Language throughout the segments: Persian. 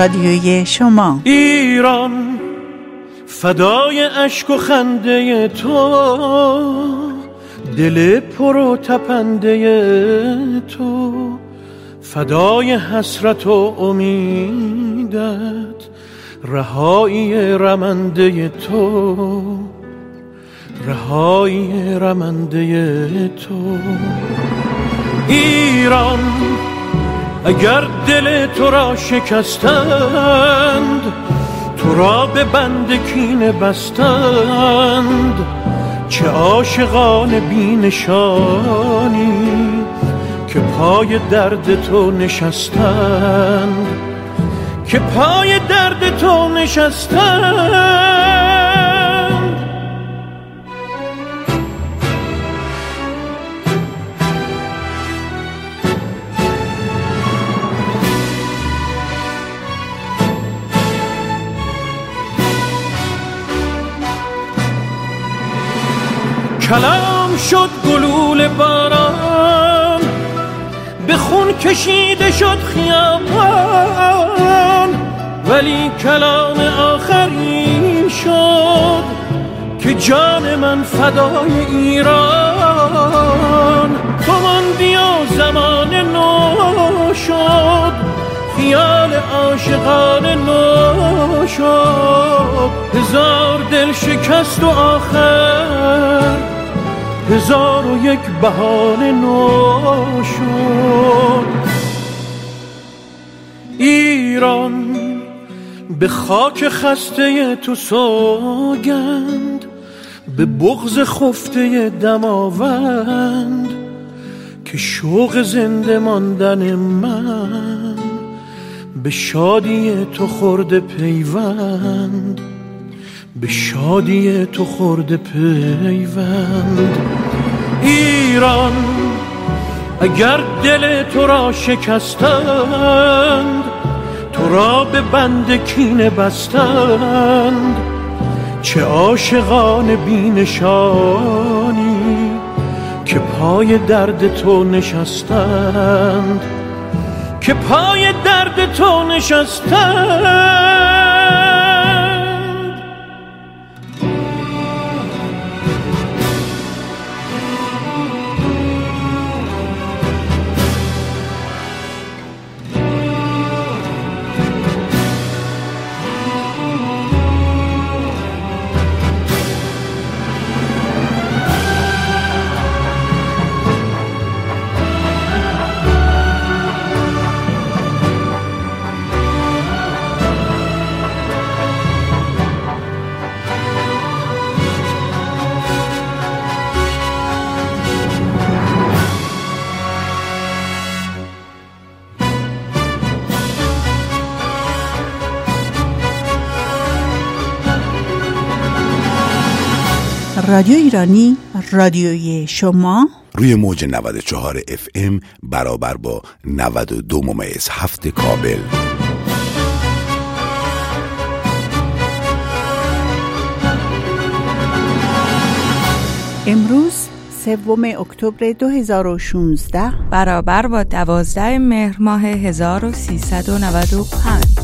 رادیوی شما. ایران فدای اشک و خنده تو. دل پر و تپنده تو. فدای حسرت و امیدت رهایی رمنده تو. رهایی رمنده تو. ایران اگر دل تو را شکستند تو را به بند کینه بستند. چه عاشقان بینشانی که پای درد تو نشستند. که پای درد تو نشستند. کلام شد گلول باران به خون کشیده شد خیابان. ولی کلام آخرین شد که جان من فدای ایران. تو من بیا زمان نو شد خیال عاشقان نو شد. هزار دل شکست و آخر هزار و یک بهانه نو شد ایران به خاک خسته تو سوگند به بغز خفته دماوند که شوق زنده ماندن من به شادی تو خورده پیوند به شادی تو خورده پیوند. ایران اگر دل تو را شکستند تو را به بند کینه بستند. چه عاشقان بینشانی که پای درد تو نشستند که پای درد تو نشستند. رادیو ایرانی رادیوی شما. روی موج 94 اف ام برابر با 92 ممیز هفت کابل. امروز سوم اکتبر 2016 برابر با 12 مهر ماه 1395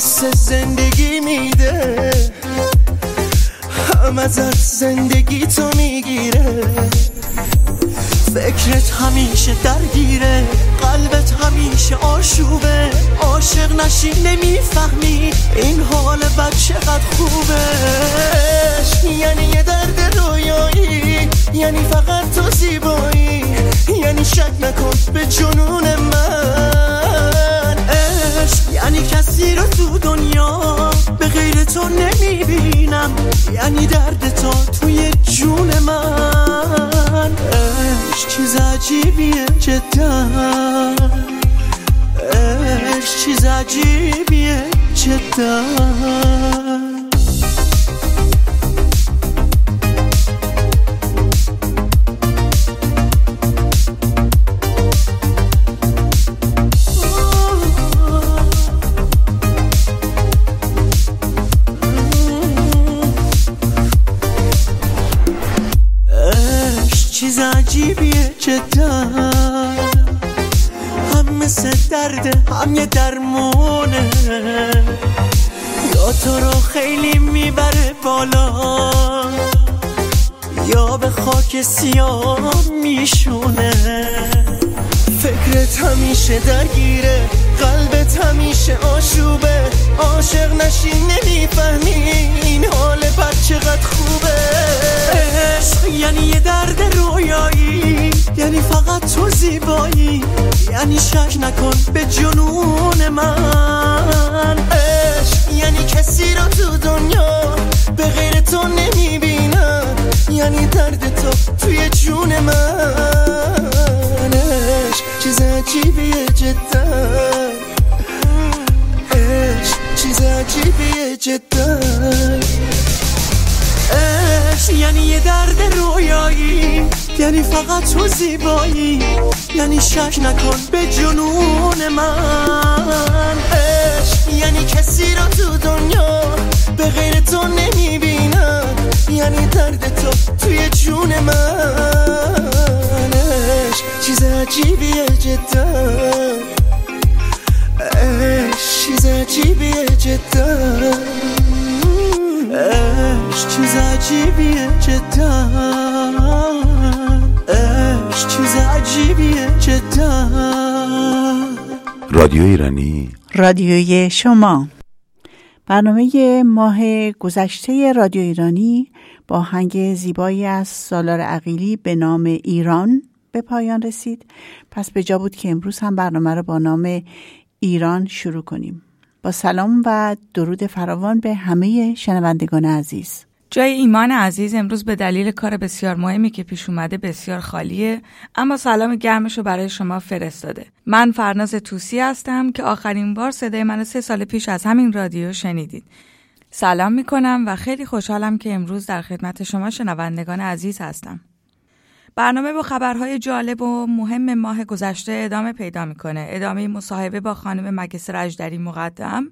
حس زندگی میده. هم ازت زندگی تو می‌گیره. فکرت همیشه درگیره. قلبت همیشه آشوبه. عاشق نشی نمی‌فهمی این حال بد چقدر خوبه. یعنی یه درد رویایی یعنی فقط تو زیبایی. یعنی شک نکن به جنون من. یعنی کسی رو تو دنیا به غیر تو نمی‌بینم. یعنی درد تو توی جون من. عشق چیز عجیبیه جدا. عشق چیز عجیبیه جدا. هم یه درمونه. یا تو رو خیلی می‌بره بالا یا به خاک سیاه میشونه. فکرت همیشه درگیره قلبت همیشه آشوبه. عاشق نشی نمی‌فهمی این حال بد چقدر خوبه. عشق یعنی یه درد رویایی یعنی فقط تو زیبایی یعنی شک نکن به جنون من. عشق یعنی کسی رو تو دنیا به غیر تو نمی‌بینم یعنی درد تو توی جون من. عشق چیز عجیبیه جدا. عشق چیز عجیبیه جدا. یعنی یه درد رویایی یعنی فقط تو زیبایی یعنی شک نکن به جنون من. عشق یعنی کسی رو تو دنیا به غیر تو نمی‌بینم یعنی درد تو توی جون من. عشق چیز عجیبیه جدا. عشق چیز عجیبیه جدا. عشق چیز عجیبیه جدا. عشق چیز عجیبیه جدا. رادیو ایرانی. رادیوی شما. برنامه ماه گذشته رادیو ایرانی با هنگ زیبایی از سالار عقیلی به نام ایران به پایان رسید. پس به جا بود که امروز هم برنامه رو با نام ایران شروع کنیم. با سلام و درود فراوان به همه شنوندگان عزیز. جای ایمان عزیز امروز به دلیل کار بسیار مهمی که پیش اومده بسیار خالیه اما سلام گرمش رو برای شما فرستاده. من فرناز توسی هستم که آخرین بار صدای من سه سال پیش از همین رادیو شنیدید. سلام می‌کنم و خیلی خوشحالم که امروز در خدمت شما شنوندگان عزیز هستم. برنامه با خبرهای جالب و مهم ماه گذشته ادامه پیدا می‌کنه. ادامه مصاحبه با خانم مگس رجدری مقدم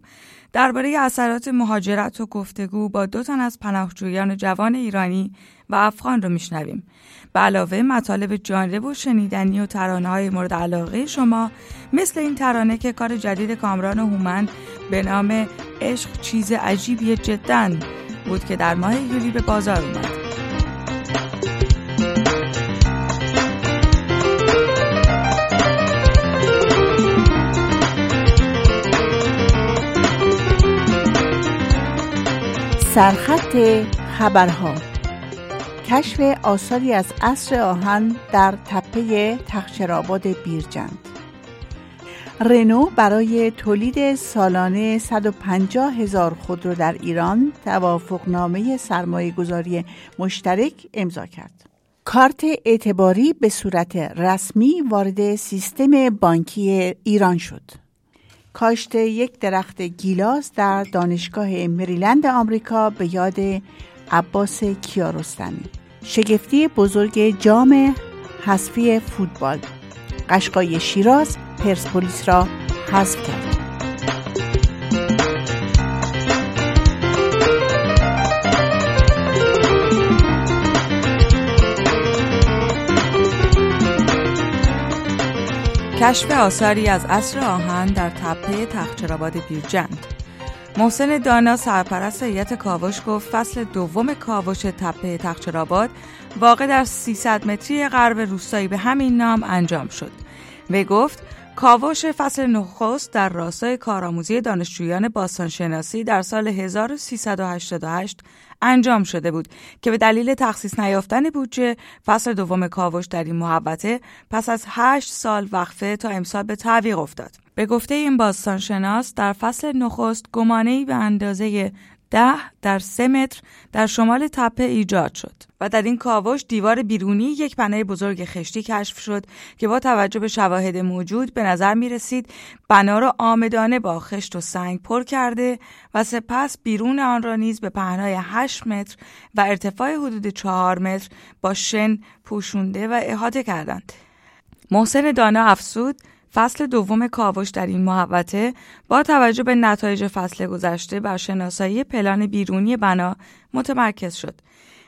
درباره اثرات مهاجرت و گفتگو با دو تن از پناهجویان جوان ایرانی و افغان رو میشنویم. به علاوه مطالب جالب و شنیدنی و ترانه های مورد علاقه شما مثل این ترانه که کار جدید کامران هومن به نام عشق چیز عجیبی جدا بود که در ماه یولی به بازار اومد. سرخط خبرها کشف آثاری از عصر آهن در تپه تخشرآباد بیرجند رنو برای تولید سالانه 150 هزار خودرو در ایران توافقنامه سرمایه گذاری مشترک امضا کرد. کارت اعتباری به صورت رسمی وارد سیستم بانکی ایران شد. کاشت یک درخت گیلاس در دانشگاه مریلند آمریکا به یاد عباس کیارستمی شگفتی بزرگ جام حذفی فوتبال. قشقای شیراز پرسپولیس را حذف کرد. کشف آثاری از عصر آهن در تپه تخچرآباد بیرجند محسن دانا سرپرست هیئت کاوش گفت فصل دوم کاوش تپه تخچرآباد واقع در 300 متری غرب روستایی به همین نام انجام شد. و گفت کاوش فصل نخست در راستای کارآموزی دانشجویان باستانشناسی در سال 1388 انجام شده بود که به دلیل تخصیص نیافتن بودجه فصل دوم کاوش در این محوطه پس از هشت سال وقفه تا امسال به تعویق افتاد. به گفته این باستانشناس در فصل نخست گمانه به اندازه ده در سه متر در شمال تپه ایجاد شد و در این کاوش دیوار بیرونی یک بنای بزرگ خشتی کشف شد که با توجه به شواهد موجود به نظر می رسید بنا را آمدانه با خشت و سنگ پر کرده و سپس بیرون آن را نیز به پهنای 8 متر و ارتفاع حدود 4 متر با شن پوشونده و احاطه کردند. محسن دانا افسود فصل دوم کاوش در این محوطه با توجه به نتایج فصل گذشته بر شناسایی پلان بیرونی بنا متمرکز شد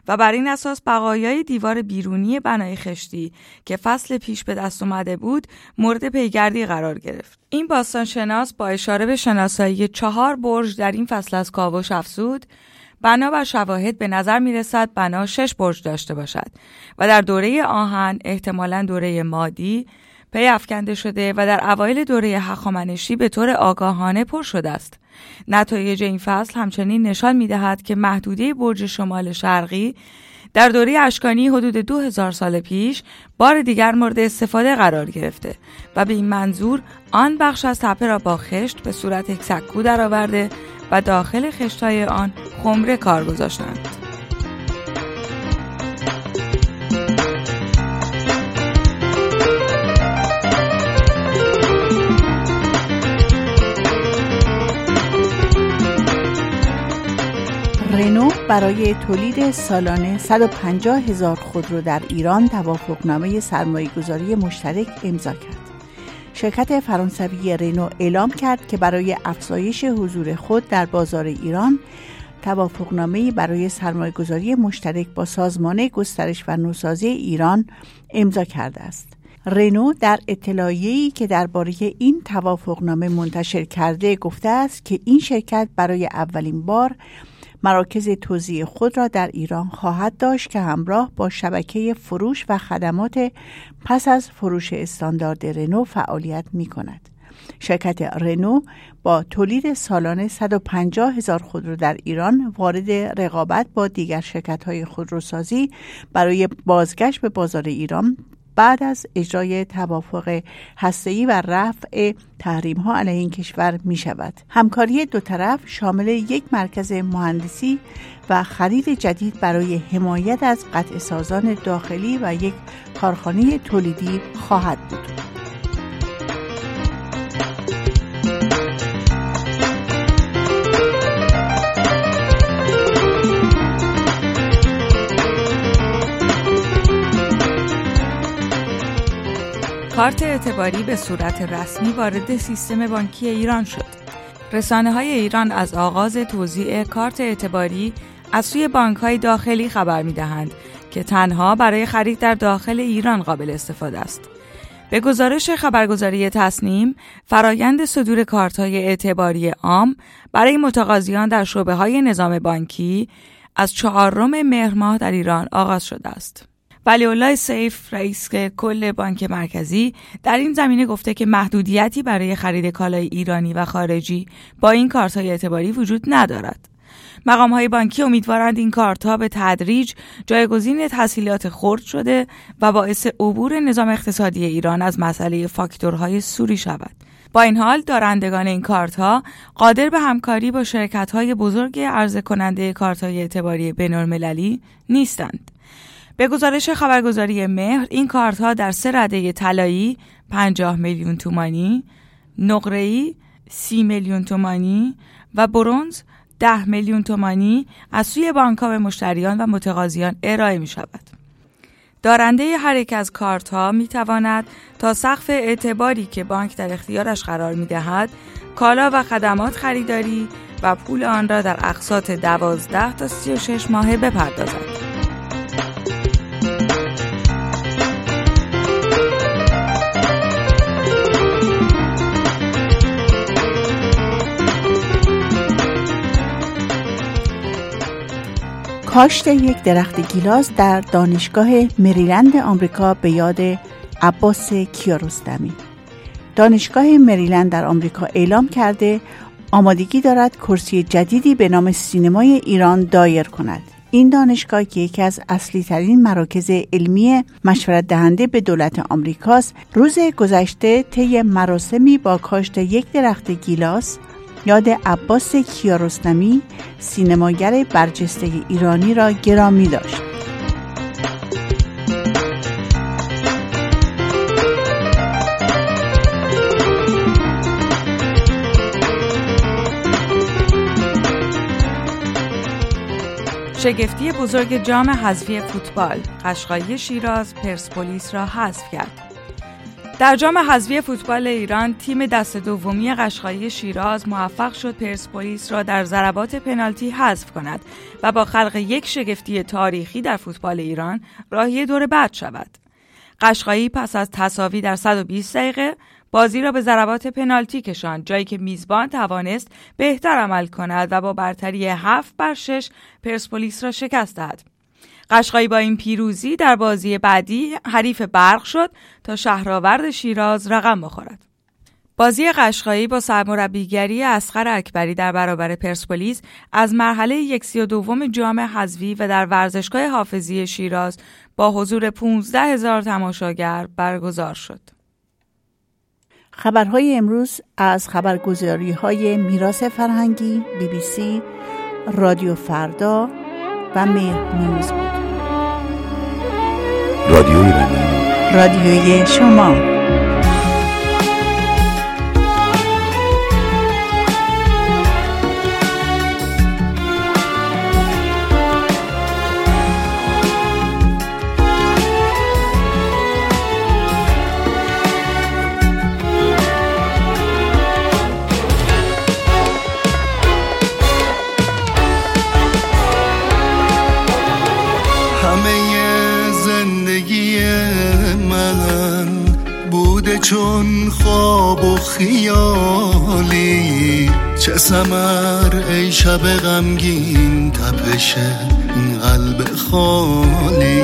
و بر این اساس بقایای دیوار بیرونی بنای خشتی که فصل پیش به دست اومده بود مورد پیگردی قرار گرفت. این باستان شناس با اشاره به شناسایی چهار برج در این فصل از کاوش افزود بنا بر شواهد به نظر می رسد بنا شش برج داشته باشد و در دوره آهن احتمالا دوره مادی پی افکنده شده و در اوایل دوره هخامنشی به طور آگاهانه پر شده است. نتایج این فصل همچنین نشان می دهد که محدوده برج شمال شرقی در دوره اشکانی حدود 2000 سال پیش بار دیگر مورد استفاده قرار گرفته و به این منظور آن بخش از تپه را با خشت به صورت یک سکو درآورده و داخل خشتهای آن خمره کار گذاشتند. رنو برای تولید سالانه 150 هزار خودرو در ایران توافقنامه سرمایهگذاری مشترک امضا کرد. شرکت فرانسوی رنو اعلام کرد که برای افزایش حضور خود در بازار ایران توافقنامه برای سرمایهگذاری مشترک با سازمان گسترش و نوسازی ایران امضا کرده است. رنو در اطلاعیه‌ای که درباره این توافقنامه منتشر کرده گفته است که این شرکت برای اولین بار مراکز توزیع خود را در ایران خواهد داشت که همراه با شبکه فروش و خدمات پس از فروش استاندارد رنو فعالیت می کند. شرکت رنو با تولید سالانه 150 هزار خودرو در ایران وارد رقابت با دیگر شرکت های خودروسازی برای بازگشت به بازار ایران بعد از اجرای توافق هسته‌ای و رفع تحریم ها علیه این کشور می شود. همکاری دو طرف شامل یک مرکز مهندسی و خرید جدید برای حمایت از قطع سازان داخلی و یک کارخانه تولیدی خواهد بود. کارت اعتباری به صورت رسمی وارد سیستم بانکی ایران شد. رسانه های ایران از آغاز توزیع کارت اعتباری از سوی بانک های داخلی خبر می دهند که تنها برای خرید در داخل ایران قابل استفاده است. به گزارش خبرگزاری تصنیم، فرایند صدور کارت های اعتباری عام برای متقاضیان در شعبه های نظام بانکی از چهارم مهر ماه در ایران آغاز شده است. ولی الله سیف رئیس کل بانک مرکزی در این زمینه گفته که محدودیتی برای خرید کالای ایرانی و خارجی با این کارت های اعتباری وجود ندارد. مقام های بانکی امیدوارند این کارت ها به تدریج جایگزین تحصیلات خرد شده و باعث عبور نظام اقتصادی ایران از مسئله فاکتورهای سوری شود. با این حال دارندگان این کارت ها قادر به همکاری با شرکت های بزرگ عرضه کننده کارت های اعتباری بینالمللی نیستند. به گزارش خبرگزاری مهر این کارت ها در سه رده طلایی 50 میلیون تومانی، نقره‌ای 30 میلیون تومانی و برونز 10 میلیون تومانی از سوی بانک به مشتریان و متقاضیان ارائه می شود. دارنده هر یک از کارت ها می تواند تا سقف اعتباری که بانک در اختیارش قرار می دهد کالا و خدمات خریداری و پول آن را در اقساط 12 تا 36 ماهه بپردازد. کاشت یک درخت گیلاس در دانشگاه مریلند آمریکا به یاد عباس کیارستمی. دانشگاه مریلند در آمریکا اعلام کرده آمادگی دارد کرسی جدیدی به نام سینمای ایران دایر کند. این دانشگاه که یکی از اصلی ترین مراکز علمی مشورت دهنده به دولت آمریکاست روز گذشته طی مراسمی با کاشت یک درخت گیلاس یاد عباس کیارستمی سینماگر برجسته ایرانی را گرامی داشت. شگفتی بزرگ جام حذفی فوتبال قشقایی شیراز پرسپولیس را حذف کرد. در جام حذفی فوتبال ایران تیم دست دومی قشقایی شیراز موفق شد پرسپولیس را در ضربات پنالتی حذف کند و با خلق یک شگفتی تاریخی در فوتبال ایران راهی دور بعد شود. قشقایی پس از تصاوی در 120 دقیقه بازی را به ضربات پنالتی کشاند جایی که میزبان توانست بهتر عمل کند و با برتری 7 بر 6 پرسپولیس را شکست دهد. قشقایی با این پیروزی در بازی بعدی حریف برق شد تا شهرآورد شیراز رقم بخورد. بازی قشقایی با سرمربیگری اسقر اکبری در برابر پرسپولیس از مرحله یکسی و دوم جام حذوی و در ورزشگاه حافظی شیراز با حضور 15 هزار تماشاگر برگزار شد. خبرهای امروز از خبرگزاری های میراث فرهنگی، بی بی سی، رادیو فردا و مهر نیوز بود. رادیو ایرانی رادیوی شما. چون خواب و خیالی. چه سمر ای شب غمگین تپش این قلب خالی.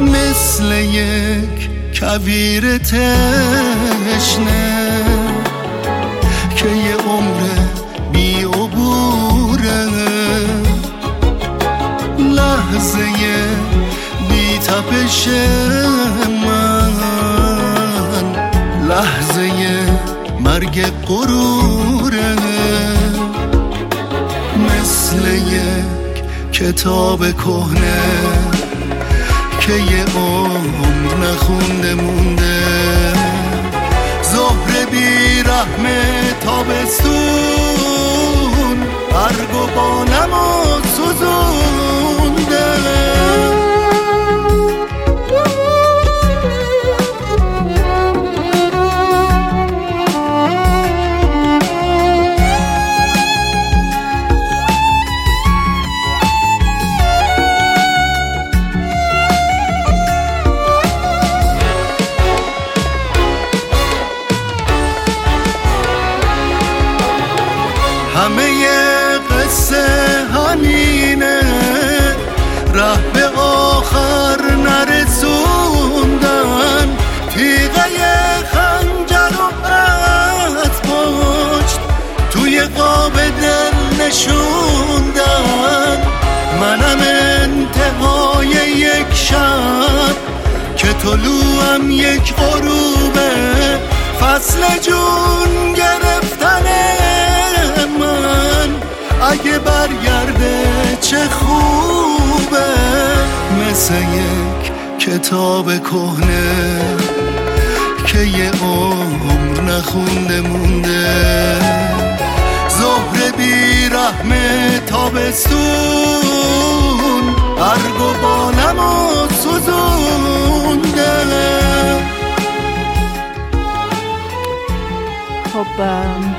مثل یک کویر تشنه که یه عمر بی عبوره. لحظه تپش لحظه مرگ قروره مثل یک کتاب کهنه که یه عمر نخونده مونده زهر بی رحم تابستون برگ و بانم نشوندن. منم انتهای یک شب که طلوعم یک غروبه. فصل جون گرفتن من. اگه برگرده چه خوبه. مثل یک کتاب کهنه که یه عمر نخونده مونده. بی رحم تابستون برگ و بانم و خب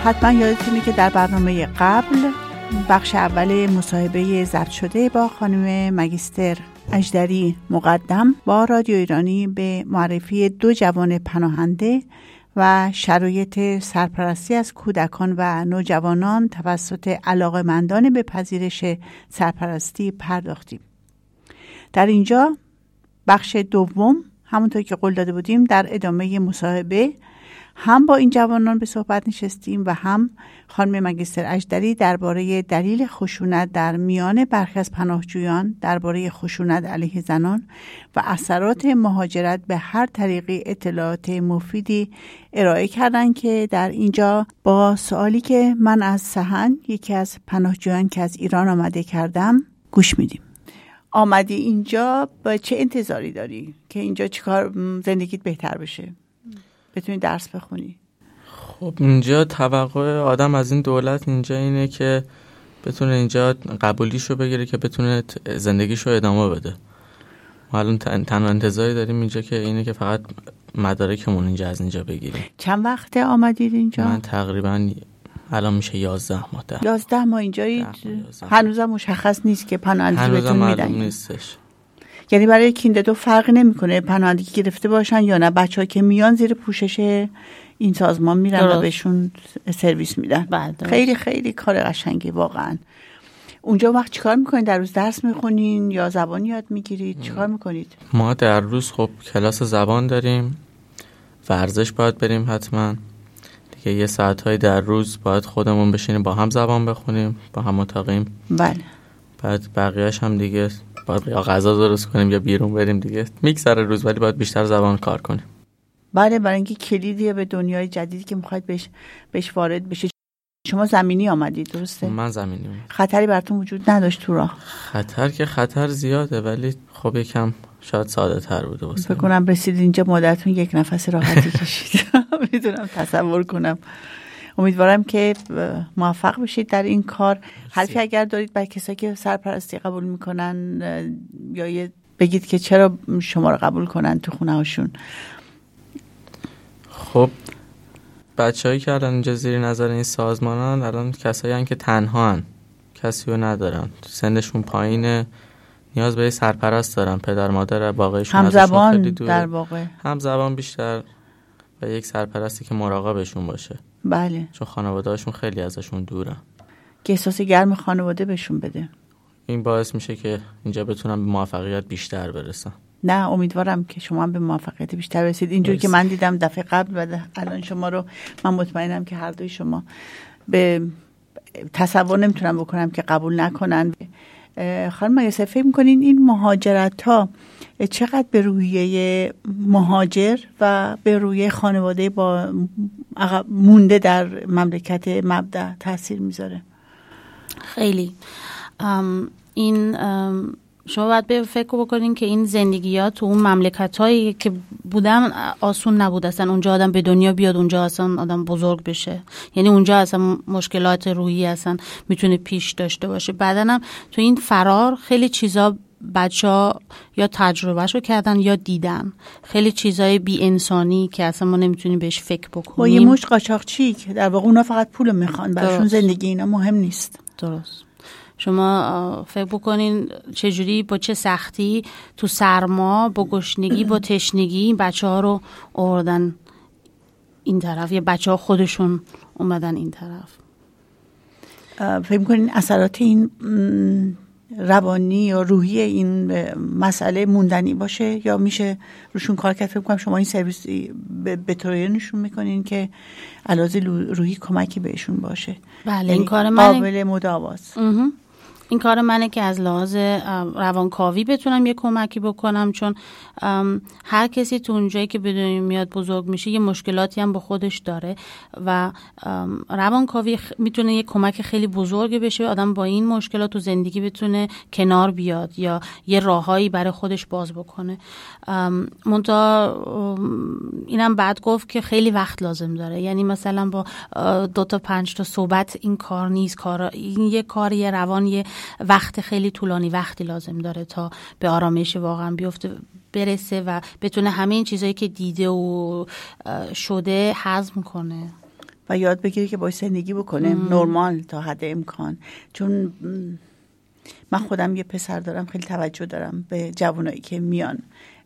حتما یادتونه که در برنامه قبل بخش اول مصاحبه زرد شده با خانم مگیستر اجدری مقدم با رادیو ایرانی به معرفی دو جوان پناهنده و شرایط سرپرستی از کودکان و نوجوانان توسط علاقمندان به پذیرش سرپرستی پرداختیم. در اینجا بخش دوم همونطور که قول داده بودیم در ادامه مصاحبه هم با این جوانان به صحبت نشستیم و هم خانم مگستر اجدری درباره دلیل خشونت در میان برخی از پناهجویان درباره خشونت علیه زنان و اثرات مهاجرت به هر طریقی اطلاعات مفیدی ارائه کردن که در اینجا با سوالی که من از سهن یکی از پناهجویان که از ایران آمده کردم گوش میدیم. آمدی اینجا با چه انتظاری داری که اینجا چیکار زندگیت بهتر بشه؟ بتونی درس بخونی. خب اینجا توقع آدم از این دولت اینجا اینه که بتونه اینجا قبولیشو بگیره که بتونه زندگیشو ادامه بده. ما الان تنها انتظاری داریم اینجا که اینه که فقط مدارکمون اینجا از اینجا بگیریم. چند وقت آمدید اینجا؟ من تقریبا الان میشه یازده ماه ده. یازده ماه اینجایید هنوزم مشخص نیست که پناهندگی بهتون میدن نیستش. یعنی برای کینده دو فرق نمی‌کنه پناهندگی گرفته باشن یا نه. بچه که میان زیر پوشش این سازمان میرن و بهشون سرویس میدن. بله خیلی خیلی کار قشنگی واقعا. اونجا وقت چیکار می‌کنید؟ در روز درس می‌خونین یا زبان یاد می‌گیرید؟ چیکار می‌کنید؟ ما در روز خب کلاس زبان داریم ورزش باید بریم حتما. دیگه یه ساعت های در روز باید خودمون بشینیم با هم زبان بخونیم با هم متاقیم بله. بعد بقیهش هم دیگه باید یا غذا درست کنیم یا بیرون بریم دیگه. میگذره روز ولی باید بیشتر زبان کار کنیم. بله برای اینکه کلیدیه به دنیای جدیدی که می‌خواید بهش بهش وارد بشه شما زمینی آمدید درسته؟ من زمینی اومد. خطری براتون وجود نداشت تو راه. خطر که خطر زیاده ولی خب یکم شاید ساده تر بوده واسه فکر کنم رسید اینجا مادرتون یک نفس راحتی کشید. می‌تونم تصور کنم. امیدوارم که موفق بشید در این کار. حرفی اگر دارید برای کسایی که سرپرستی قبول می‌کنن یا بگید که چرا شما رو قبول کنن تو خونه هاشون. خب بچههایی که الان اینجا زیر نظر این سازمانان الان کسایی هم که تنها هن. کسی رو ندارن. سنشون پایینه. نیاز به سرپرست دارن. پدر مادر واقعیشون زبان در واقع. هم زبان بیشتر. و یک سرپرستی که مراقبشون باشه. بله. چون خانوادهشون خیلی ازشون دورن. که احساس گرم خانواده بهشون بده. این باعث میشه که اینجا بتونم به موفقیت بیشتر برسم. نه امیدوارم که شما هم به موفقیت بیشتر برسید. اینجوری که من دیدم دفعه قبل و الان شما رو من مطمئنم که هر دوی شما به تصور نمی‌تونم بکنم که قبول نکنن. خانم مگسه فکر می‌کنین این مهاجرت ها چقدر به رویه مهاجر و به روی خانواده با مونده در مملکت مبدع تاثیر می‌ذاره؟ خیلی. این شما باید به فکر بکنین که این زندگی ها تو اون مملکت هایی که بودن آسون نبود. اصلا اونجا آدم به دنیا بیاد اونجا اصلا آدم بزرگ بشه. یعنی اونجا اصلا مشکلات روحی اصلا می‌تونه پیش داشته باشه. بعدنم تو این فرار خیلی چیزا بچه ها یا تجربهشو کردن یا دیدن. خیلی چیزای بی انسانی که اصلا ما نمی‌تونیم بهش فکر بکنیم. با یه مشت قاچاقچی که در واقع اونا فقط پول می‌خوان. برشون زندگی اینا مهم نیست. درست. شما فکر بکنین چجوری با چه سختی تو سرما با گشنگی با تشنگی این بچه ها رو آوردن این طرف یا بچه ها خودشون اومدن این طرف؟ فکر می‌کنین اثرات این روانی یا روحی این مسئله موندنی باشه یا میشه روشون کار کرد؟ فکر کنم شما این سرویس به طوری نشون می‌کنین که علاوه روحی کمکی بهشون باشه. بله این یعنی کار من قابل مداواست این کار منه که از لحاظ روانکاوی بتونم یه کمکی بکنم چون هر کسی تو اونجایی که بدونی میاد بزرگ میشه یه مشکلاتی هم با خودش داره و روانکاوی می‌تونه یه کمک خیلی بزرگی بشه آدم با این مشکلات تو زندگی بتونه کنار بیاد یا یه راههایی برای خودش باز بکنه. منتها اینم بعد گفت که خیلی وقت لازم داره. یعنی مثلا با دو تا پنج تا صحبت این کار نیست کار این یه کار یه روان یه وقت خیلی طولانی وقتی لازم داره تا به آرامش واقعا بیفته برسه و بتونه همه این چیزهایی که دیده و شده حزم کنه. و یاد بگیره که باید زندگی بکنه. نرمال تا حد امکان. چون من خودم یه پسر دارم خیلی توجه دارم به جوانایی که میان.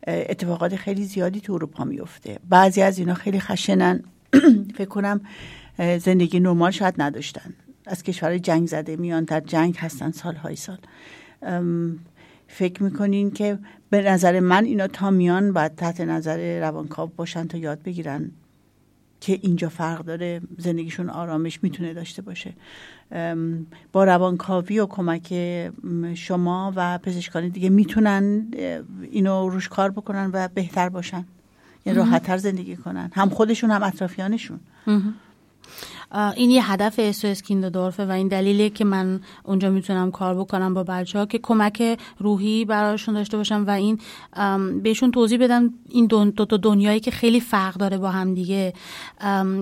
اتفاقات خیلی زیادی تو اروپا میفته. بعضی از اینا خیلی خشنن. فکر کنم زندگی نرمال شاید نداشتن. از کشور جنگ زده میان در جنگ هستن سالهای سال. فکر می‌کنین که به نظر من اینا تا میان باید تحت نظر روانکاو باشن تا یاد بگیرن که اینجا فرق داره زندگیشون آرامش می‌تونه داشته باشه. با روانکاوی و کمک شما و پزشکانی دیگه می‌تونن اینو روش کار بکنن و بهتر باشن. یعنی راحتتر زندگی کنن. هم خودشون هم اطرافیانشون. این یه هدف اسوس کیندودورفه و این دلیلیه که من اونجا می‌تونم کار بکنم با بچه ها که کمک روحی براشون داشته باشم و این بهشون توضیح بدم این دو, تا دنیایی که خیلی فرق داره با هم دیگه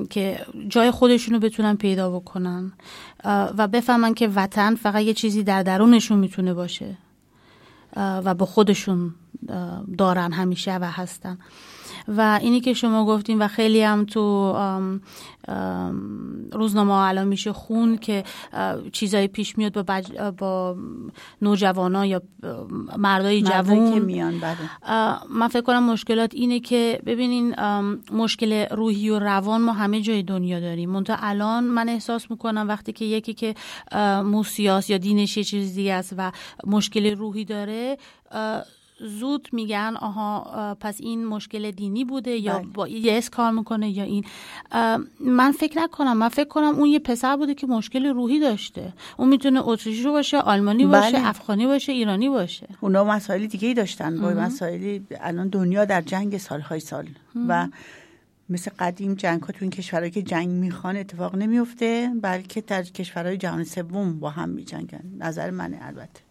که جای خودشون رو بتونن پیدا بکنن و بفهمن که وطن فقط یه چیزی در درونشون می‌تونه باشه و با خودشون دارن همیشه و هستن. و اینی که شما گفتیم و خیلی هم تو روزنامه الان میشه خون که چیزایی پیش میاد با, بج... با نوجوانا یا مردای جوان که میان بله. من فکر کنم مشکلات اینه که ببینین مشکل روحی و روان ما همه جای دنیا داریم منتها الان من احساس می‌کنم وقتی که یکی که موسیاس یا دینش یه چیز دیگه است و مشکل روحی داره زود میگن آها پس این مشکل دینی بوده یا بله. با یس کار می‌کنه یا این. من فکر نکنم من فکر کنم اون یه پسر بوده که مشکل روحی داشته. اون می‌تونه اتریشی باشه آلمانی باشه بله. افغانی باشه ایرانی باشه. اونا مسائل دیگه ای داشتن. با مسائلی الان دنیا در جنگ سالهای سال. و مثل قدیم جنگ ها تو این کشورهایی که جنگ می‌خوان اتفاق نمیفته بلکه در کشورهای جهان سوم با هم میجنگن. نظر منه البته.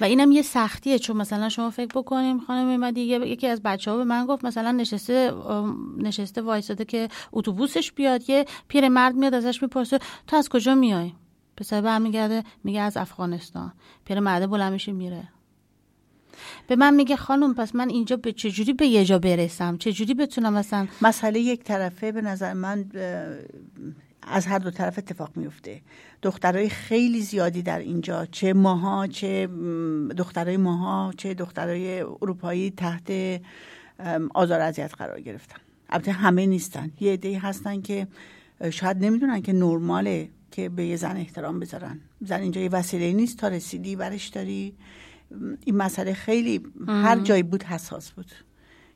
و اینم یه سختیه چون مثلا شما فکر بکنیم خانم دیگه یکی از بچه ها به من گفت مثلا نشسته نشسته وایساده که اتوبوسش بیاد یه پیرمرد میاد ازش می‌پرسه تو از کجا میای؟ پسر برمیگرده میگه از افغانستان. پیرمرد بلند میشه میره. به من میگه خانم پس من اینجا به چجوری به یه جا برسم؟ چجوری بتونم مثلا مسئله یک طرفه به نظر من از هر دو طرف اتفاق میفته دخترای خیلی زیادی در اینجا چه ماها چه دخترای ماها چه دخترای اروپایی تحت آزار اذیت قرار گرفتن. البته همه نیستن. یه عده هستن که شاید نمی‌دونن که نرماله که به یه زن احترام بذارن. زن اینجا یه وسیله نیست. تا رسیدی برش داری. این مسئله خیلی هر جایی بود حساس بود.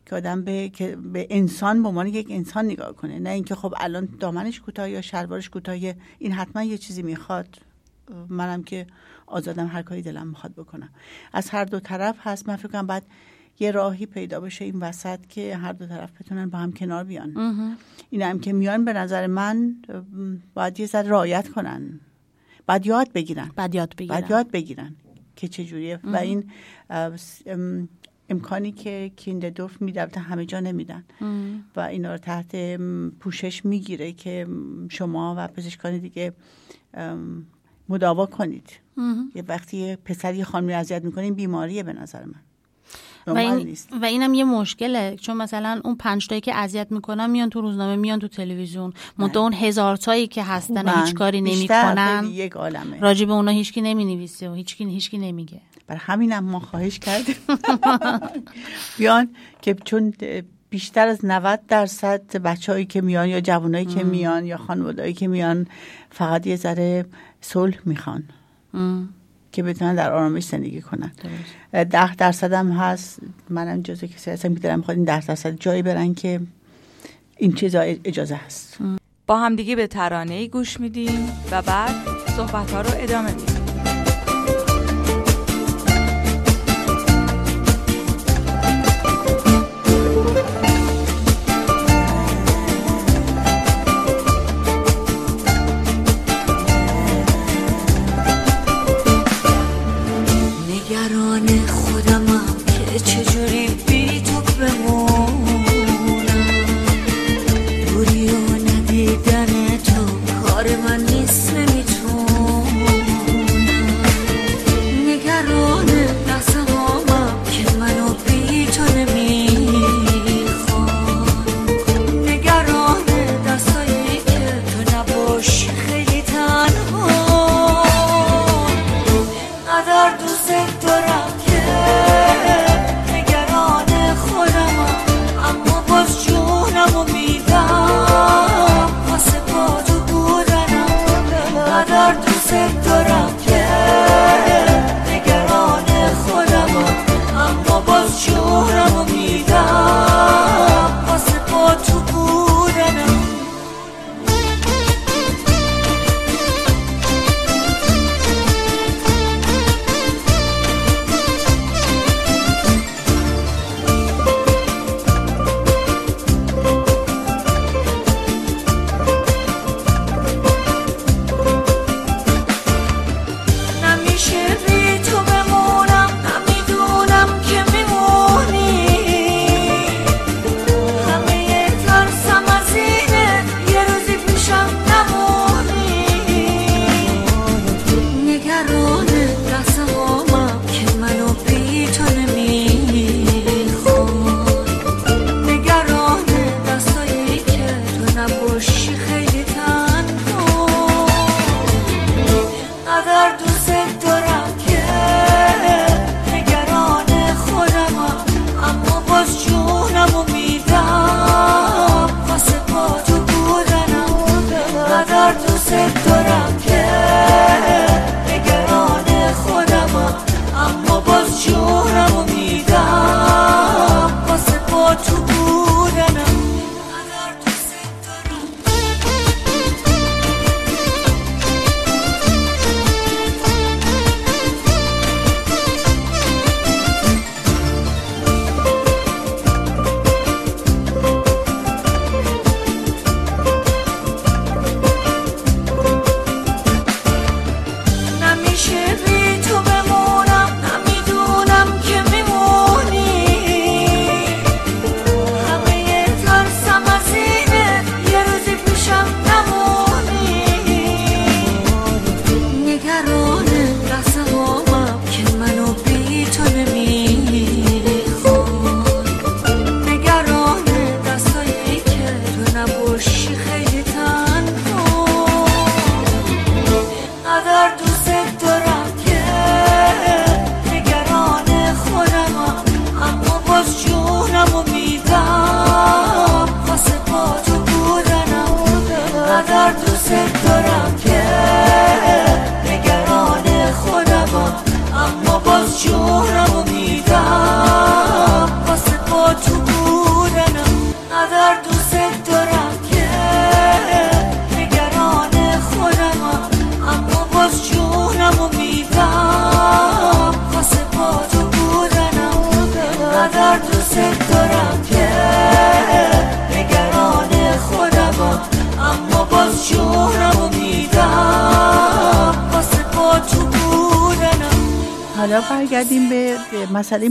که آدم به, که به انسان به عنوان یک انسان نگاه کنه. نه اینکه خب الان دامنش کوتاه یا شلوارش کوتاه این حتما یه چیزی می‌خواد. منم که آزادم هر کاری دلم می‌خواد بکنم. از هر دو طرف هست. من فکر کنم بعد یه راهی پیدا بشه این وسط که هر دو طرف بتونن با هم کنار بیان. این هم که میان به نظر من باید یه ذره رعایت کنن. بعد یاد بگیرن. بعد یاد بگیرن. بعد یاد بگیرن که چجوریه و این امکانی که کینددورف میده همه جا نمیدن. و اینا رو تحت پوشش می‌گیره که شما و پزشکان دیگه مداوا کنید. یه وقتی پسری خانمی اذیت می‌کنین بیماریه به نظر من. و, این و اینم یه مشکله چون مثلا اون پنج تایی که اذیت می‌کنن میان تو روزنامه میان تو تلویزیون. منتها اون هزار تایی که هستن هیچ کاری نمی‌کنن. راجع به اونا هیچکی نمی‌نویسه و هیچکی هیچکی نمیگه. بر همینم ما خواهش کردیم. بیان که چون بیشتر از 90 درصد بچههایی که میان یا جوانایی که میان یا خانوادهایی که میان فقط یه ذره صلح می‌خوان. که بتونن در آرامش زندگی کنن. ده درصد هم هست. منم جزء کسی هستم که دارم می‌خواد این ده درصد جایی برن که این چیزا اجازه هست. با همدیگه به ترانه گوش میدیم و بعد صحبت ها رو ادامه میدیم.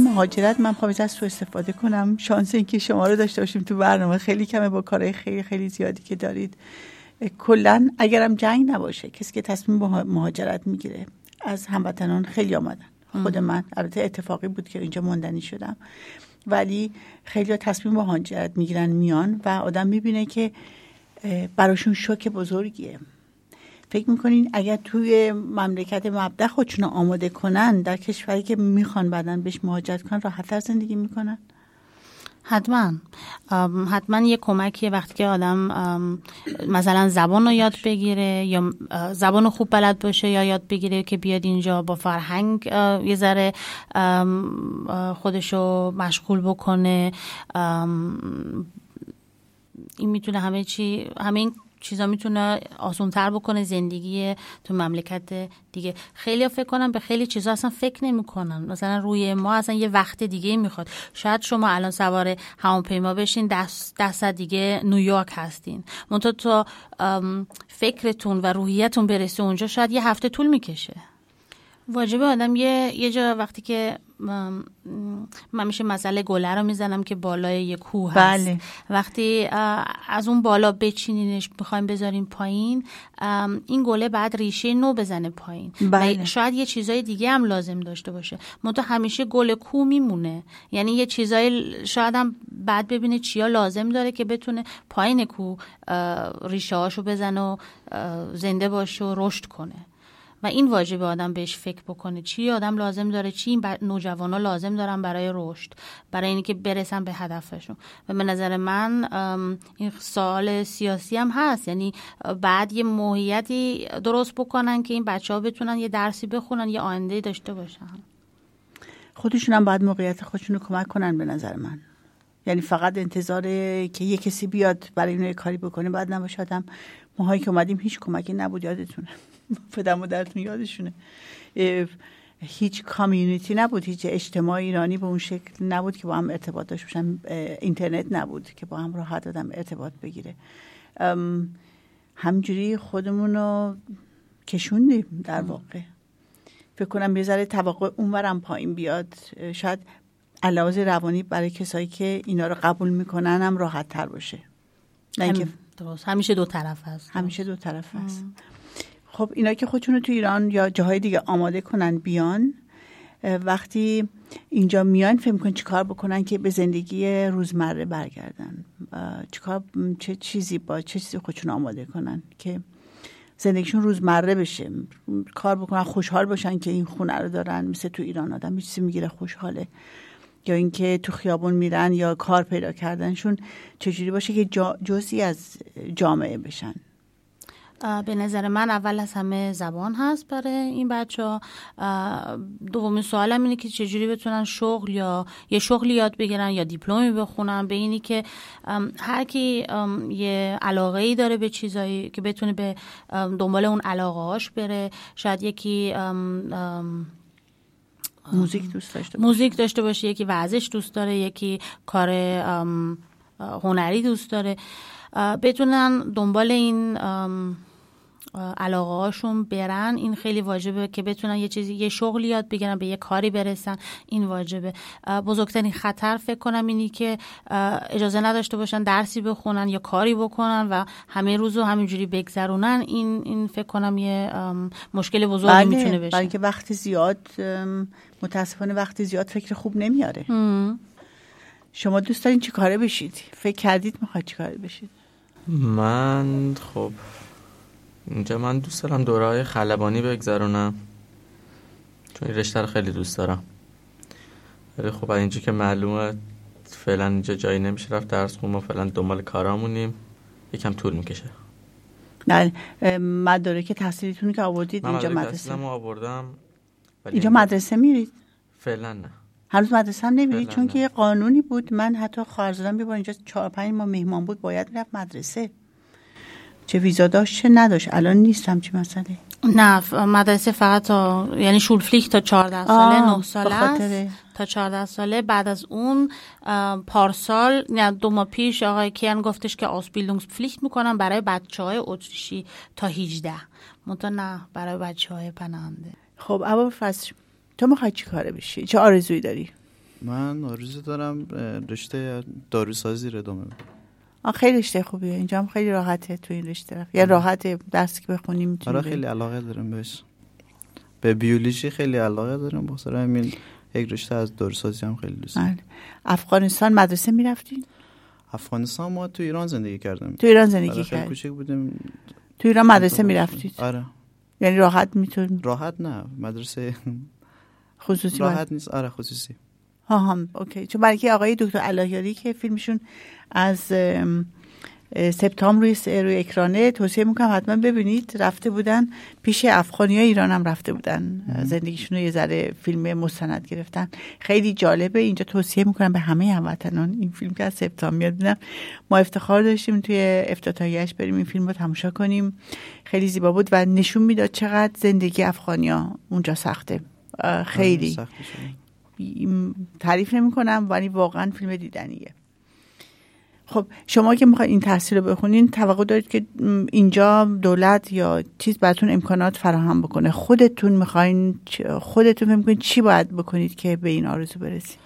مهاجرت من خواهیم از تو استفاده کنم. شانس اینکه شما رو داشته باشیم تو برنامه خیلی کمه با کارهای خیلی خیلی زیادی که دارید. کلا اگرم جنگ نباشه کسی که تصمیم مهاجرت می‌گیره از هموطنان خیلی آمدن خود من البته اتفاقی بود که اینجا ماندنی شدم. ولی خیلی تصمیم مهاجرت می‌گیرن میان و آدم می‌بینه که براشون شوک بزرگیه. فکر می‌کنین اگر توی مملکت مبدع خودشون آماده کنن در کشوری که می‌خوان بعدا بهش مهاجرت کنن راحتتر زندگی می‌کنن؟ حتما. حتما یه کمکیه وقتی که آدم مثلا زبان رو یاد بگیره یا زبان خوب بلد باشه یا یاد بگیره که بیاد اینجا با فرهنگ یه ذره خودشو مشغول بکنه. این می‌تونه همه چی همه این چیزا می‌تونه تر بکنه زندگی تو مملکت دیگه. خیلی فکر کنم به خیلی چیزا اصلا فکر نمی‌کنن. مثلا روی ما اصلا یه وقت دیگه می‌خواد. شاید شما الان سوار هواپیما بشین دست دیگه نیویورک هستین. منتها تا فکرتون و روحیتون برسه اونجا شاید یه هفته طول می‌کشه. واجبه آدم یه یه جا وقتی که من میشه مسئله گله رو می‌زنم که بالای یه کوه هست. بله. وقتی از اون بالا بچینینش می‌خوایم بذاریم پایین این گله بعد ریشه نو بزنه پایین. بله. شاید یه چیزای دیگه هم لازم داشته باشه. منتها همیشه گل کو میمونه. یعنی یه چیزای شاید هم بعد ببینه چیا لازم داره که بتونه پایین کو ریشه هاشو بزنه و زنده باشه و رشد کنه. و این واجب آدم بهش فکر بکنه. چی آدم لازم داره؟ چی این نوجوان ها لازم دارن برای رشد؟ برای اینکه برسن به هدفشون. و به نظر من این سوال سیاسی هم هست. یعنی بعد یه موهیتی درست بکنن که این بچه ها بتونن یه درسی بخونن یه آینده داشته باشن. خودشون هم باید موقعیت خودشون رو کمک کنن به نظر من. یعنی فقط انتظار که یه کسی بیاد برای اینو کاری بکنه بعد نباشه آدم ماهایی که اومدیم هیچ کمکی نبود یادتونه. پدر مادرتون یادشونه. هیچ کامیونیتی نبود هیچ اجتماع ایرانی به اون شکل نبود که با هم ارتباط داشته باشن. اینترنت نبود که با هم راحت دادم ارتباط بگیره. همجوری خودمون رو کشوندیم در واقع. فکر کنم یه ذره توقع اونورم پایین بیاد. شاید علاوه روانی برای کسایی که اینا رو قبول می‌کنن هم راحت تر باشه. نه همیشه دو طرف هست. همیشه دو طرف هست. خب اینا که خودشون رو تو ایران یا جاهای دیگه آماده کنن بیان وقتی اینجا میان فکر می‌کنن چیکار بکنن که به زندگی روزمره برگردن؟ چیکار چه چیزی با چه چیزی خودشون آماده کنن که زندگیشون روزمره بشه؟ کار بکنن خوشحال باشن که این خونه رو دارن. مثل تو ایران آدم چیزی می‌گیره خوشحاله. یا اینکه تو خیابون میرن یا کار پیدا کردنشون چجوری باشه که جزی از جامعه بشن؟ به نظر من اول از همه زبان هست برای این بچه. ها دومین سوالم اینه که چجوری بتونن شغل یا یه شغلی یاد بگیرن یا دیپلمی بخونن. به اینی که هر کی یه علاقه ای داره به چیزایی که بتونه به دنبال اون علاقه هاش بره. شاید یکی موزیک دوست داشته موزیک داشته باشه یکی ورزش دوست داره یکی کار هنری دوست داره. بتونن دنبال این علاقه هاشون برن این خیلی واجبه که بتونن یه چیزی یه شغلی یاد بگیرن به یه کاری برسن. این واجبه. بزرگترین خطر فکر کنم اینی که اجازه نداشته باشن درسی بخونن یا کاری بکنن و همه روزو همینجوری بگذرونن. این این فکر کنم یه مشکل بزرگی بله، می‌تونه بشه. بلکه وقتی زیاد متاسفانه وقتی زیاد فکر خوب نمیاره. شما دوست دارین چی کاره بشید؟ فکر کردید می‌خواید چی کاره بشید؟ من خب اینجا من دوست دارم دوره های خلبانی بگذرونم. چون این رشته رو خیلی دوست دارم. ولی خب اینجا که معلومه فعلا اینجا جایی نمیشه رفت درس خون ما فعلا دنبال کارامونیم. یکم طول می‌کشه. نه مدارک تحصیلیتون که آوردید اینجا مدرسه. آوردم اینجا مدرسه میرید؟ فعلا نه. هنوز مدرسه هم نمیرید؟ چون که یه قانونی بود. من حتی خواهر بیبار اینجا چهار پنج ما مهمان بود باید می‌رفت مدرسه. چه ویزا داشت چه نداشت. الان نیست همچی مسئله. نه مدرسه فقط تا یعنی شولفلیک تا 14 ساله 9 ساله است. تا 14 ساله. بعد از اون پارسال نه دو ماه پیش آقای کیان گفتش که فلیکت می‌کنن برای بچه های اتریشی تا 18 منتها نه برای بچه های پناهنده. خب اول فصل تو می‌خوای چی کاره بشی؟ چه آرزویی داری؟ من آرزو دارم رشته داروسازی رو ادامه بدم. خیلی رشته خوبیه. اینجا هم خیلی راحته تو این رشته. رفت یا راحت درسی که بخونی می‌تونی آره خیلی علاقه دارم بهش. به بیولوژی خیلی علاقه دارم بخاطر همین یک رشته از داروسازی هم خیلی دوست دارم افغانستان مدرسه می‌رفتین؟ افغانستان ما تو ایران زندگی کردم تو ایران زندگی آره کردم کوچک بودیم. تو ایران مدرسه می‌رفتید؟ آره. یعنی راحت میتون راحت نه. مدرسه خصوصی راحت نیست. آره خصوصی. ها هم اوکی. چون برای آقای دکتر الهیاری که فیلمشون از سپتامبر روی روی اکرانه توصیه می‌کنم حتما ببینید. رفته بودن پیش افغانی ها ایران هم رفته بودن. زندگیشون رو یه ذره فیلم مستند گرفتن. خیلی جالبه. اینجا توصیه می‌کنم به همه هموطنان این فیلم که از سپتامبر میاد. بودم ما افتخار داشتیم توی افتتاحیه‌اش بریم این فیلم رو تماشا کنیم. خیلی زیبا بود و نشون می‌داد چقدر زندگی افغانیا اونجا سخته. خیلی. تعریف نمی کنم ولی واقعا فیلم دیدنیه. خب شما که می‌خواید این تحصیل رو بخونین توقع دارید که اینجا دولت یا چیز براتون امکانات فراهم بکنه. خودتون می‌خواین خودتون فکر می‌کنید چی باید بکنید که به این آرزو برسید؟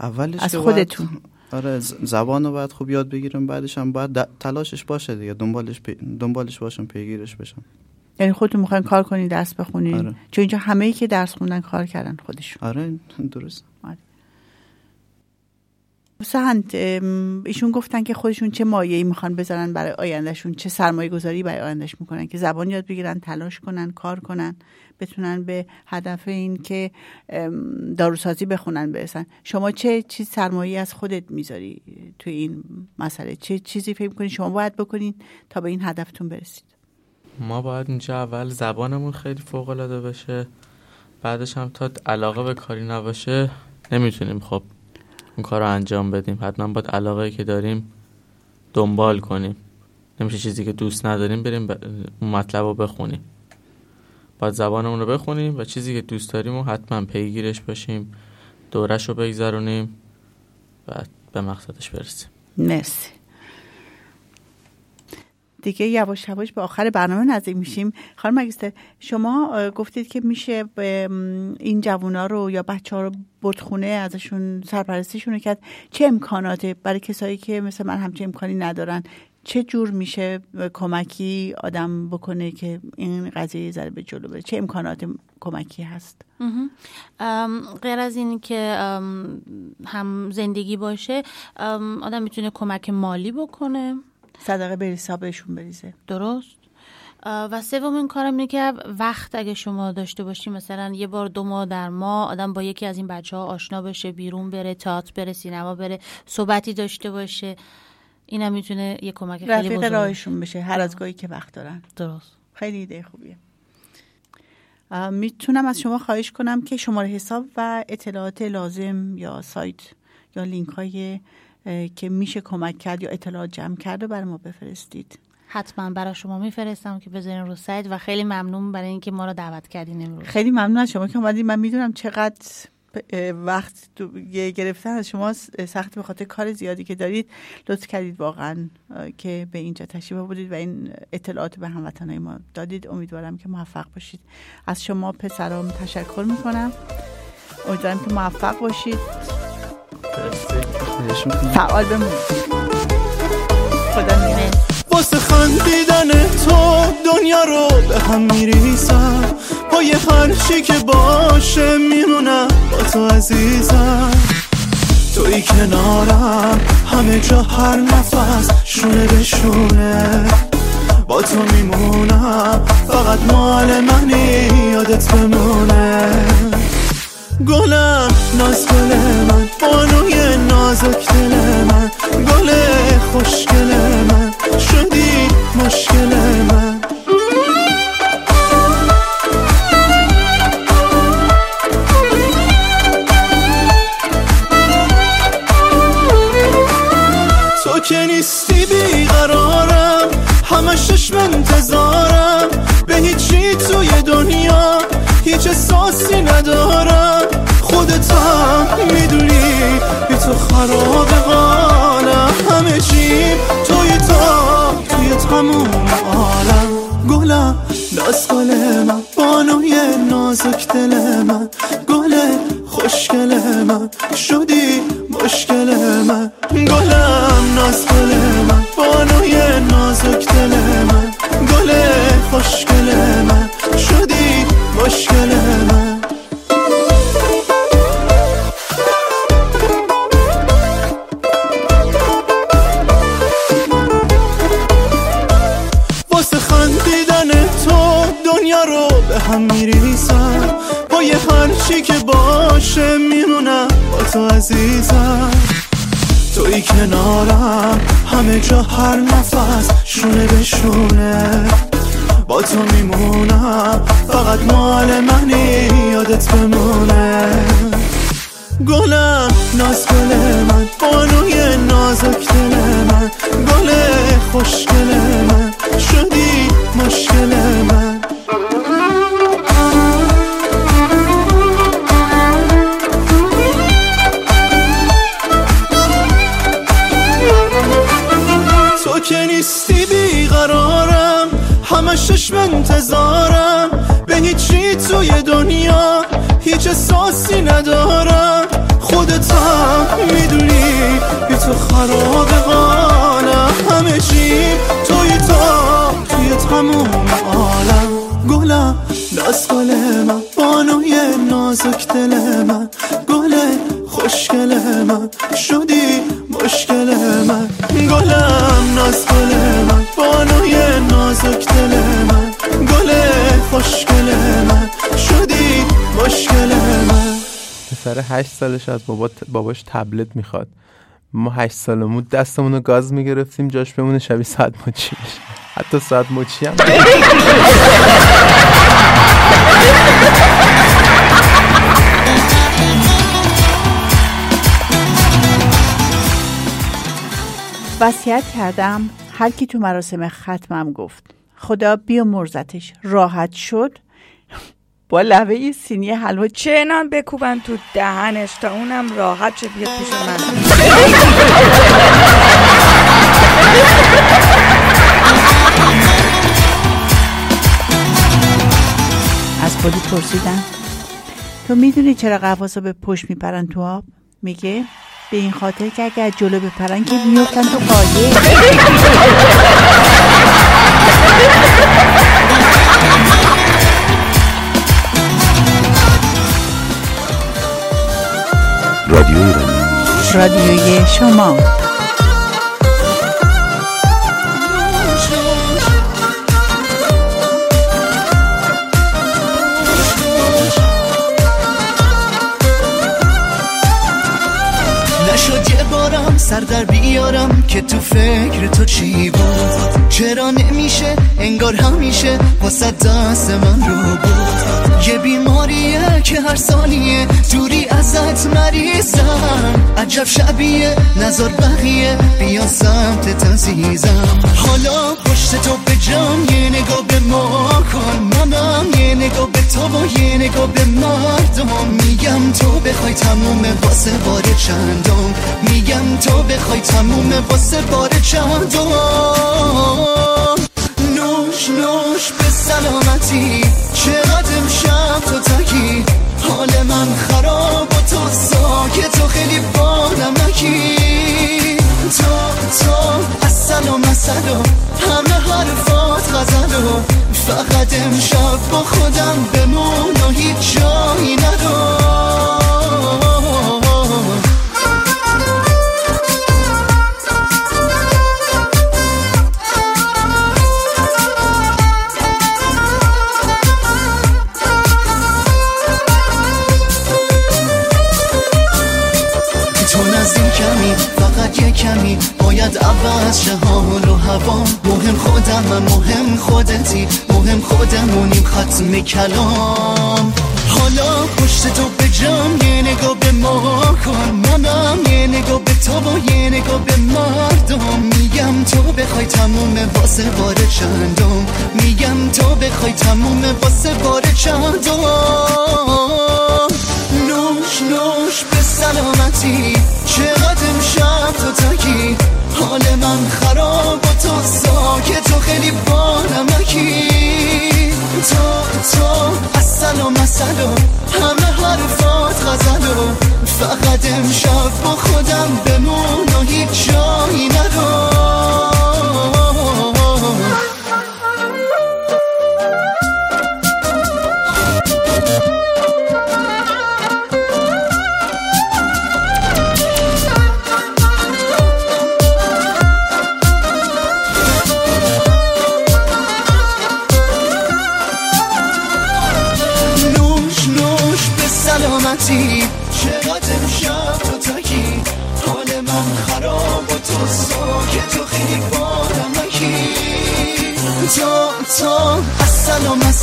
اولش از خودتون. آره زبان رو باید خوب یاد بگیرم بعدش هم باید تلاشش باشه دیگه. دنبالش پی... دنبالش باشم پیگیرش بشم. یعنی خودتون می‌خواین کار کنید درس بخونید آره. چون اینجا همه ای که درس خوندن کار کردن خودشون. آره درست. آره. سهند ایشون گفتن که خودشون چه مایه‌ای می‌خوان بذارن برای آیندهشون چه سرمایه گذاری برای آیندهش می‌کنن که زبان یاد بگیرن تلاش کنن کار کنن بتونن به هدف این که داروسازی بخونن برسن. شما چه چیز سرمایه از خودت می‌ذاری توی این مسئله؟ چه چیزی فکر کنید شما باید بکنین تا به این هدفتون برسید؟ ما باید اینجا اول زبانمون خیلی فوق العاده بشه بعدش هم تا علاقه به کاری نباشه نمی‌تونیم خب اون کار رو انجام بدیم. حتما باید علاقه که داریم دنبال کنیم. نمیشه چیزی که دوست نداریم بریم اون مطلب رو بخونیم. باید زبانمون رو بخونیم و چیزی که دوست داریم و حتما پیگیرش باشیم دورش رو بگذرونیم و به مقصدش برسیم. مرسی. دیگه یواش یواش به آخر برنامه نزدیک میشیم. خانم مگستر شما گفتید که میشه به این جوونا رو یا بچه ها رو بردخونه ازشون سرپرستیشون رو کرد. چه امکاناته برای کسایی که مثل من همچه امکانی ندارن. چه جور میشه کمکی آدم بکنه که این قضیه ذره به جلو بره؟ چه امکانات کمکی هست؟ غیر از این که هم زندگی باشه آدم می‌تونه کمک مالی بکنه. صدقه به حسابشون بریزه. درست؟ و سومین کارم اینه که وقت اگه شما داشته باشی مثلا یه بار دو ماه در ماه آدم با یکی از این بچه ها آشنا بشه بیرون بره تئاتر بره سینما بره صحبتی داشته باشه. اینم می‌تونه یه کمک خیلی بزرگ. راهشون بشه هر از گاهی که وقت دارن. درست. خیلی ایده خوبیه. می‌تونم از شما خواهش کنم که شماره حساب و اطلاعات لازم یا سایت یا لینک های که میشه کمک کرد یا اطلاعات جمع کرده برای ما بفرستید. حتما برای شما میفرستم که بذارین رو سایت و خیلی ممنون برای اینکه ما رو دعوت کردین امروز. خیلی ممنون از شما که اومدید من می‌دونم چقدر وقت گرفتن از شما سخت به خاطر کار زیادی که دارید. لطف کردید واقعا که به اینجا تشریف بودید و این اطلاعات به هموطنهای ما دادید. امیدوارم که موفق باشید. از شما پسرام تشکر می‌کنم. امیدوارم که موفق باشید. فعال بمونید خدا واسه خندیدن تو دنیا رو به هم میریزم. پای هر چی که باشه میمونم با تو عزیزم. توی کنارم همه جا هر نفس شونه به شونه. با تو میمونم فقط مال منی یادت بمونه. گلم ناز گل من بانوی نازک دل من گل خوشگل من شدی مشکل من. تو که نیستی بیقرارم همش چشم انتظارم به هیچی توی دنیا هیچ احساسی ندارم. می‌دونی؟ بی تو خراب قالم همه چی توی تا توی تموم عالم. گلم ناز گل من بانوی نازک دل من. گل مشکل من. شدی تو عزیزم. توی کنارم همه جا هر نفس شونه به شونه. با تو میمونم فقط مال منی یادت بمونه. گلم ناز گل من بانوی نازک دل من. گل خوشگل من شدی مشکل من. که نیستی بیقرارم. همه چشم انتظارم. به هیچی توی دنیا هیچ احساسی ندارم. خودت هم می‌دونی بی تو خراب قانم. همه چی توی تا توی تموم عالم. گلم ناز گل من. بانوی نازک دل من. گل خوشگل من. شدی مشکل من. گلم پسر هشت سالش از بابا باباش تبلت می‌خواد. ما هشت سالمون دستمون رو گاز می‌گرفتیم جاش بمونه شبیه ساعت مچی بشه حتی ساعت مچی هم وصیت کردم هر کی تو مراسم ختمم گفت خدا بیامرزتش. راحت شد. با لبه سینی حلوا. چه نان بکوبن تو دهنش تا اونم راحت شه بیاد پیش من. از خودی پرسیدم. تو می‌دونی چرا قفاسا به پشت میپرن تو آب؟ میگه به این خاطر که اگر جلو بپرن که میفتن تو قایه رادیو ایرانی رادیوی شما. نشد یه بارم سر در بیارم. که تو فکر تو چی بود؟ چرا نمیشه؟ انگار همیشه واسه دست من رو بود. یه بیماریه که هر ثانیه دوری ازت مریضم عجب شبیه نظر بقیه بیا سمت تزیزم حالا پشت تو به جام یه نگاه به ما کن. منم یه نگاه به تو و یه نگاه به مردم. میگم تو بخوای تموم واسه بار چندم. میگم تو بخوای تموم واسه بار چندم نوش نوش به سلامتی. چقدر امشب تو تکی؟ حال من خراب و تو ساکت و خیلی با نمکی. تو تو اصل و مسل و همه حرفات غزل و فقط امشب با خودم بمون و هیچ جایی ندار ختم کلام. حالا پشت تو به جام یه نگاه به ما کن. منم یه نگاه به تو و یه نگاه به مردم. میگم تو بخوای تموم واسه بار چندم. میگم تو بخوای تموم واسه بار چندم. نوش نوش به سلامتی. چقدر امشب تو تکی؟ حال من خراب و تو ساکت و خیلی با نمکی. تو تو اصل و مسل و همه حرفات غزل و فقط امشب با خودم بمون و هیچ جایی نرو.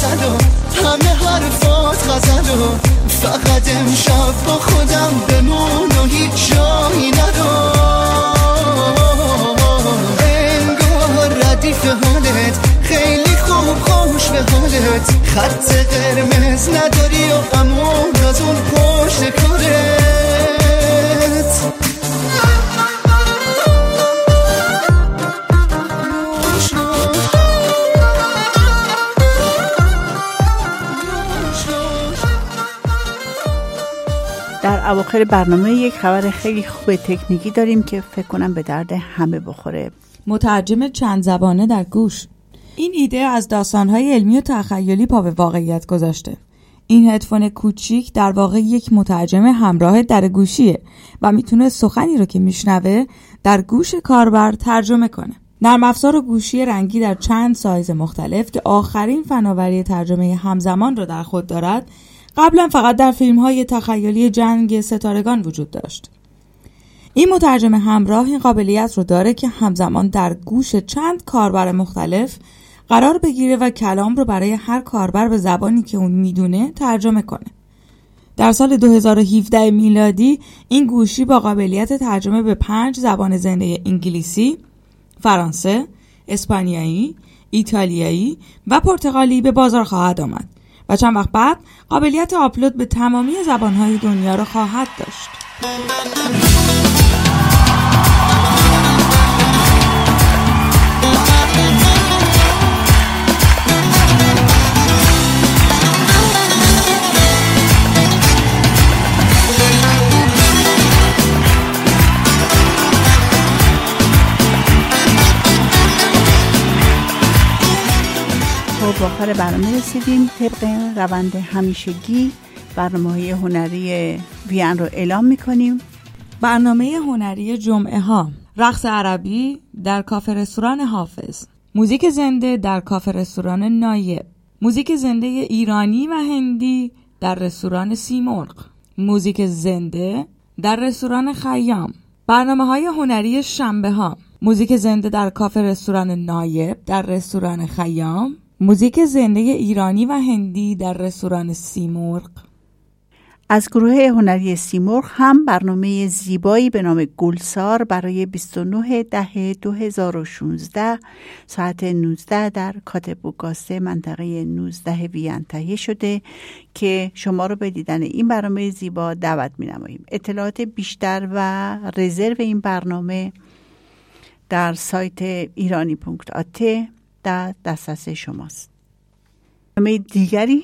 اصل و مسل و همه حرفات و فقط امشب با خودم بمون و هیچ جایی ندار انگار ردیف حالت. خیلی خوب خوش به حالت. خط قرمز نداری و امون از اون اواخر برنامه یک خبر خیلی خوب تکنیکی داریم که فکر کنم به درد همه بخوره. مترجم چند زبانه در گوش. این ایده از داستانهای علمی و تخیلی پا به واقعیت گذاشته. این هدفون کوچیک در واقع یک مترجم همراه در گوشیه و می‌تونه سخنی رو که میشنوه در گوش کاربر ترجمه کنه. نرم افزار و گوشی رنگی در چند سایز مختلف که آخرین فناوری ترجمه همزمان را در خود دارد قبلا فقط در فیلم های تخیلی جنگ ستارگان وجود داشت این مترجم همراه این قابلیت رو داره که همزمان در گوش چند کاربر مختلف قرار بگیره و کلام رو برای هر کاربر به زبانی که اون می‌دونه ترجمه کنه. در سال 2017 میلادی این گوشی با قابلیت ترجمه به پنج زبان زنده انگلیسی، فرانسه، اسپانیایی، ایتالیایی و پرتغالی به بازار خواهد آمد و چند وقت بعد قابلیت آپلود به تمامی زبانهای دنیا را خواهد داشت. آخر برنامه رسیدیم. طبق روند همیشگی برنامه های هنری ویان رو اعلام می‌کنیم. برنامه هنری جمعه ها. رقص عربی در کافه رستوران حافظ. موزیک زنده در کافه رستوران نایب. موزیک زنده ایرانی و هندی در رستوران سیمرغ. موزیک زنده در رستوران خیام. برنامه های هنری شنبه ها. موزیک زنده در کافه رستوران نایب در رستوران خیام. موزیک زنده ایرانی و هندی در رستوران سیمرغ از گروه هنری سیمرغ هم برنامه زیبایی به نام گلسار برای 29 ده 2016 ساعت 19 در کاتبوکاسته منطقه 19 وین تهیه شده که شما رو به دیدن این برنامه زیبا دعوت می نماییم. اطلاعات بیشتر و رزرو این برنامه در سایت ایرانی آته در دسترس شماست. برنامه دیگری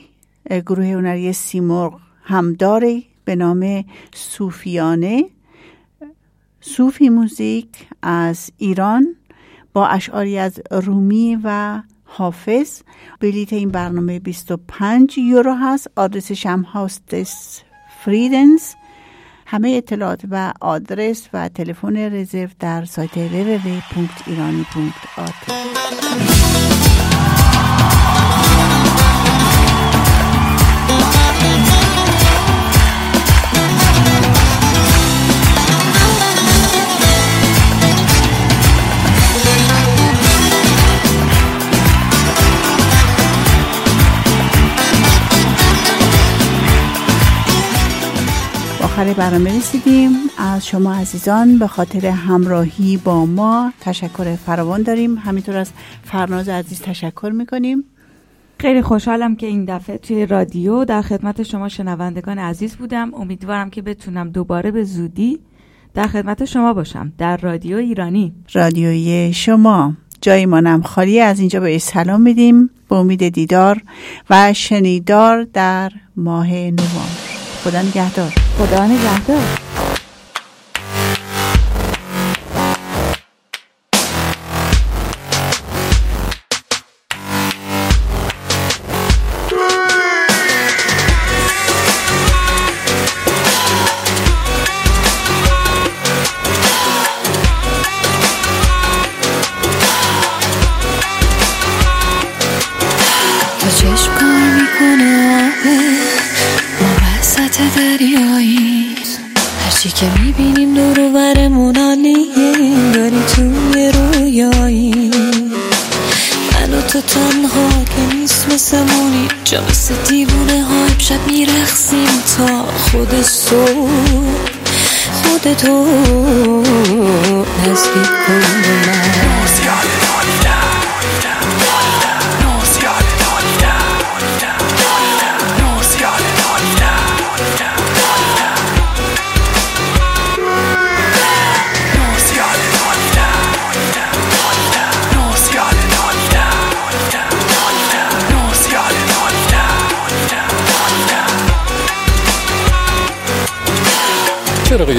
گروه هنری سیمرغ هم داره به نام صوفیانه. صوفی موزیک از ایران با اشعاری از رومی و حافظ. بلیت این برنامه 25 یورو هست. آدرسش هم هاستس فریدنز. همه اطلاعات و آدرس و تلفن رزرو در سایت www.irani.at آخر برنامه رسیدیم. از شما عزیزان به خاطر همراهی با ما تشکر فراوان داریم. همینطور از فرناز عزیز تشکر می‌کنیم. خیلی خوشحالم که این دفعه توی رادیو در خدمت شما شنوندگان عزیز بودم. امیدوارم که بتونم دوباره به زودی در خدمت شما باشم. در رادیو ایرانی. رادیوی شما. جای مانم خالی. از اینجا به سلام میدیم. به امید دیدار و شنیدار در ماه نوامبر. خدا نگهدار. خدا نگهدار.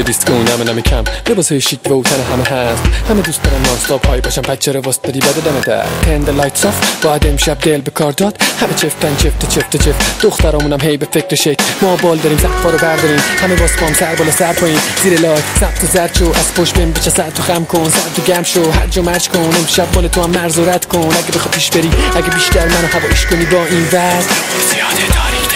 چراغ دیسکو نمه نمه کم. لباس شیک و تن همه هست. همه دوست دارن نانستاپ های باشن. بچه رو واسه دادی بده دمه در تند لایت آف باید امشب دل به کار داد. همه چفتن چفت چفت چفت. دخترامونم هی به فکر شک. ما بال داریم سقفا رو برداریم. همه باز پام سر بالا سر پایین. زیر لایت سبت و زرد شو. از پشت بیم بچه سر تو خم کن. سر تو گم شو. هر جا مرج کن. امشب مال تو هم مرز و رد کن. اگه بخوا پیش بری اگه بیشتر منو هوایش کنی با این وزن زیاده داریدم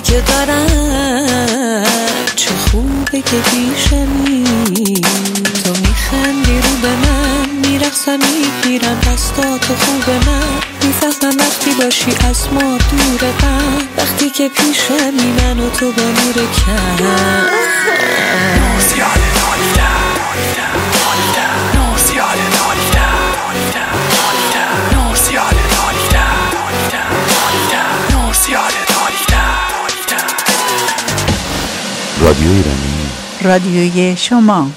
که دارم چه خوبه که پیشمی تو میخندی رو به من میرقصم می‌گیرم دستاتو خوب من. می‌فهمم وقتی باشی از ما دور من. وقتی که پیشمی من و تو با نور کم. رادیو ایرانی. رادیوی شما.